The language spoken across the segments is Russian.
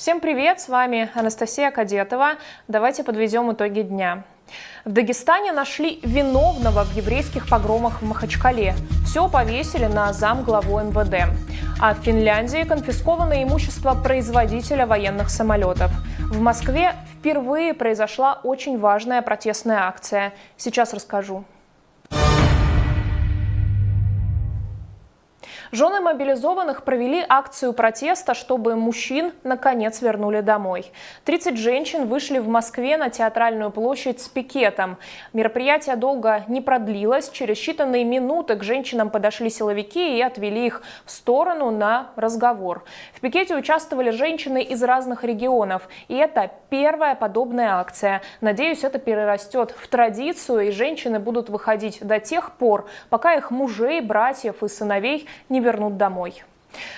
Всем привет, с вами Анастасия Кадетова. Давайте подведем итоги дня. В Дагестане нашли виновного в еврейских погромах в Махачкале. Все повесили на зам главу МВД. А в Финляндии конфисковано имущество производителя военных самолетов. В Москве впервые произошла очень важная протестная акция. Сейчас расскажу. Жены мобилизованных провели акцию протеста, чтобы мужчин наконец вернули домой. 30 женщин вышли в Москве на театральную площадь с пикетом. Мероприятие долго не продлилось. Через считанные минуты к женщинам подошли силовики и отвели их в сторону на разговор. В пикете участвовали женщины из разных регионов. И это первая подобная акция. Надеюсь, это перерастет в традицию, и женщины будут выходить до тех пор, пока их мужей, братьев и сыновей не вернут домой.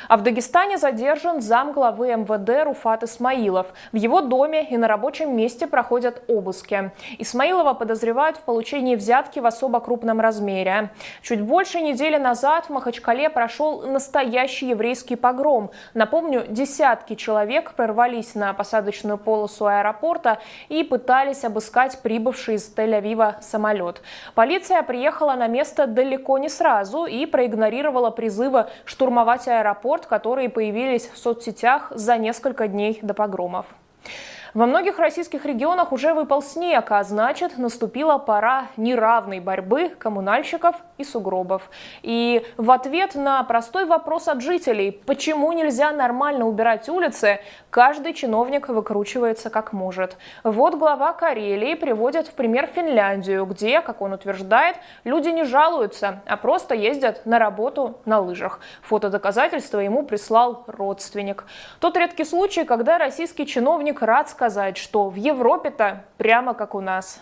А в Дагестане задержан зам главы МВД Руфат Исмаилов. В его доме и на рабочем месте проходят обыски. Исмаилова подозревают в получении взятки в особо крупном размере. Чуть больше недели назад в Махачкале прошел настоящий еврейский погром. Напомню, десятки человек прорвались на посадочную полосу аэропорта и пытались обыскать прибывший из Тель-Авива самолет. Полиция приехала на место далеко не сразу и проигнорировала призывы штурмовать аэропорт аэропорт, которые появились в соцсетях за несколько дней до погромов. Во многих российских регионах уже выпал снег, а значит, наступила пора неравной борьбы коммунальщиков и сугробов. И в ответ на простой вопрос от жителей, почему нельзя нормально убирать улицы, каждый чиновник выкручивается как может. Вот глава Карелии приводит в пример Финляндию, где, как он утверждает, люди не жалуются, а просто ездят на работу на лыжах. Фотодоказательства ему прислал родственник. Тот редкий случай, когда российский чиновник рад сказать, что в Европе-то прямо как у нас.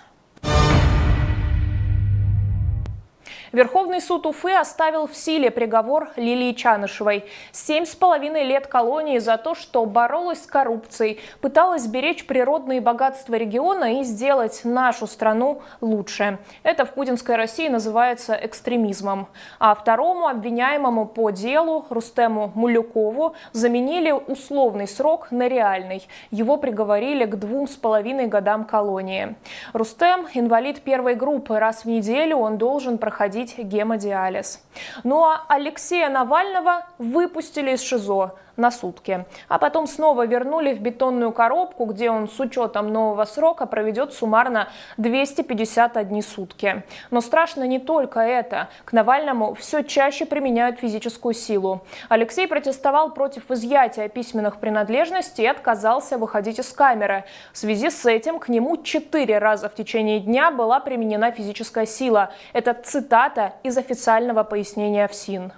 Верховный суд Уфы оставил в силе приговор Лилии Чанышевой. Семь с половиной лет колонии за то, что боролась с коррупцией, пыталась беречь природные богатства региона и сделать нашу страну лучше. Это в путинской России называется экстремизмом. А второму обвиняемому по делу, Рустему Мулюкову, заменили условный срок на реальный. Его приговорили к двум с половиной годам колонии. Рустем – инвалид первой группы. Раз в неделю он должен проходить проводить гемодиализ. Ну а Алексея Навального выпустили из ШИЗО на сутки. А потом снова вернули в бетонную коробку, где он с учетом нового срока проведет суммарно 251 сутки. Но страшно не только это. К Навальному все чаще применяют физическую силу. Алексей протестовал против изъятия письменных принадлежностей и отказался выходить из камеры. В связи с этим к нему четыре раза в течение дня была применена физическая сила. Это цитата из официального пояснения ФСИН.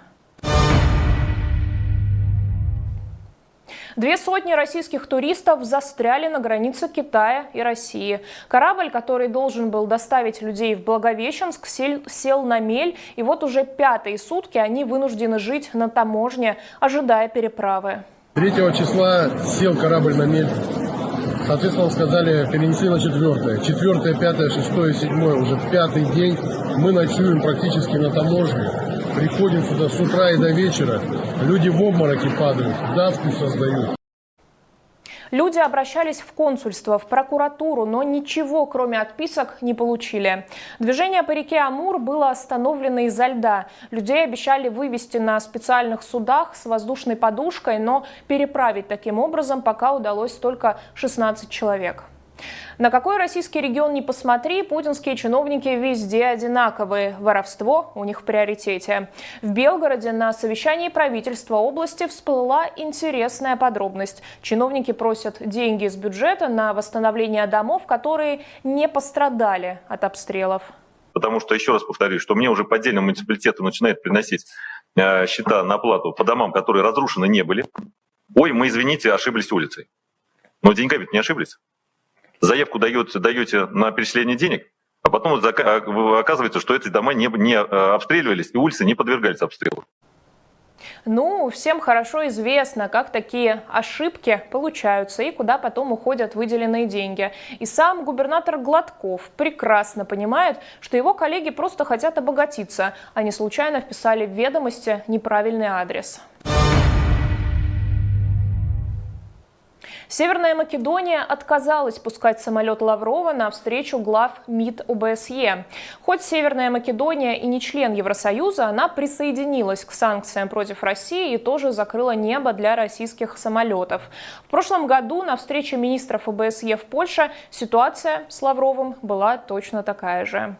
Две сотни российских туристов застряли на границе Китая и России. Корабль, который должен был доставить людей в Благовещенск, сел, на мель, и вот уже пятые сутки они вынуждены жить на таможне, ожидая переправы. 3 числа сел корабль на мель. Соответственно, сказали перенесли на четвертое. Четвертое, пятое, шестое, седьмое, уже пятый день мы ночуем практически на таможне. Приходим сюда с утра и до вечера. Люди в обмороке падают, давку создают. Люди обращались в консульство, в прокуратуру, но ничего, кроме отписок, не получили. Движение по реке Амур было остановлено из-за льда. Людей обещали вывести на специальных судах с воздушной подушкой, но переправить таким образом пока удалось только 16 человек. На какой российский регион не посмотри, путинские чиновники везде одинаковые. Воровство у них в приоритете. В Белгороде на совещании правительства области всплыла интересная подробность. Чиновники просят деньги из бюджета на восстановление домов, которые не пострадали от обстрелов. Потому что, еще раз повторюсь, что мне уже по отдельным муниципалитетам начинает приносить э, счета на оплату по домам, которые разрушены не были. Ой, мы, извините, ошиблись улицей. Но деньгами не ошиблись заявку даете, даете на перечисление денег, а потом а, оказывается, что эти дома не, не а, обстреливались и улицы не подвергались обстрелу. Ну, всем хорошо известно, как такие ошибки получаются и куда потом уходят выделенные деньги. И сам губернатор Гладков прекрасно понимает, что его коллеги просто хотят обогатиться, не случайно вписали в ведомости неправильный адрес. Северная Македония отказалась пускать самолет Лаврова на встречу глав МИД ОБСЕ. Хоть Северная Македония и не член Евросоюза, она присоединилась к санкциям против России и тоже закрыла небо для российских самолетов. В прошлом году на встрече министров ОБСЕ в Польше ситуация с Лавровым была точно такая же.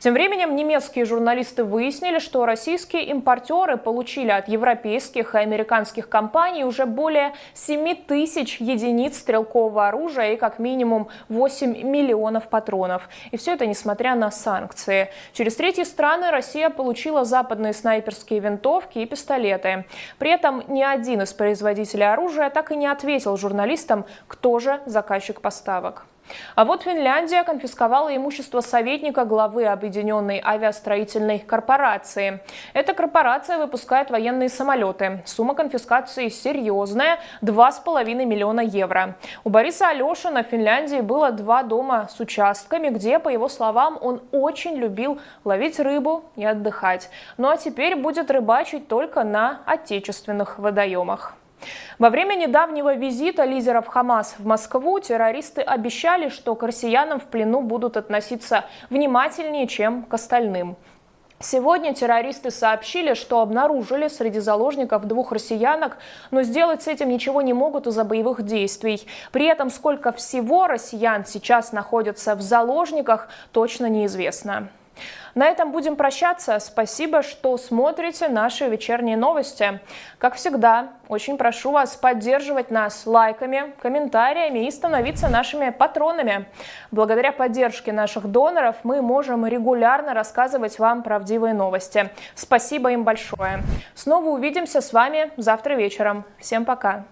Тем временем немецкие журналисты выяснили, что российские импортеры получили от европейских и американских компаний уже более 7 тысяч единиц стрелкового оружия и как минимум 8 миллионов патронов. И все это несмотря на санкции. Через третьи страны Россия получила западные снайперские винтовки и пистолеты. При этом ни один из производителей оружия так и не ответил журналистам, кто же заказчик поставок. А вот Финляндия конфисковала имущество советника главы Объединенной авиастроительной корпорации. Эта корпорация выпускает военные самолеты. Сумма конфискации серьезная – 2,5 миллиона евро. У Бориса Алешина в Финляндии было два дома с участками, где, по его словам, он очень любил ловить рыбу и отдыхать. Ну а теперь будет рыбачить только на отечественных водоемах. Во время недавнего визита лидеров Хамас в Москву террористы обещали, что к россиянам в плену будут относиться внимательнее, чем к остальным. Сегодня террористы сообщили, что обнаружили среди заложников двух россиянок, но сделать с этим ничего не могут из-за боевых действий. При этом сколько всего россиян сейчас находятся в заложниках, точно неизвестно. На этом будем прощаться. Спасибо, что смотрите наши вечерние новости. Как всегда, очень прошу вас поддерживать нас лайками, комментариями и становиться нашими патронами. Благодаря поддержке наших доноров мы можем регулярно рассказывать вам правдивые новости. Спасибо им большое. Снова увидимся с вами завтра вечером. Всем пока.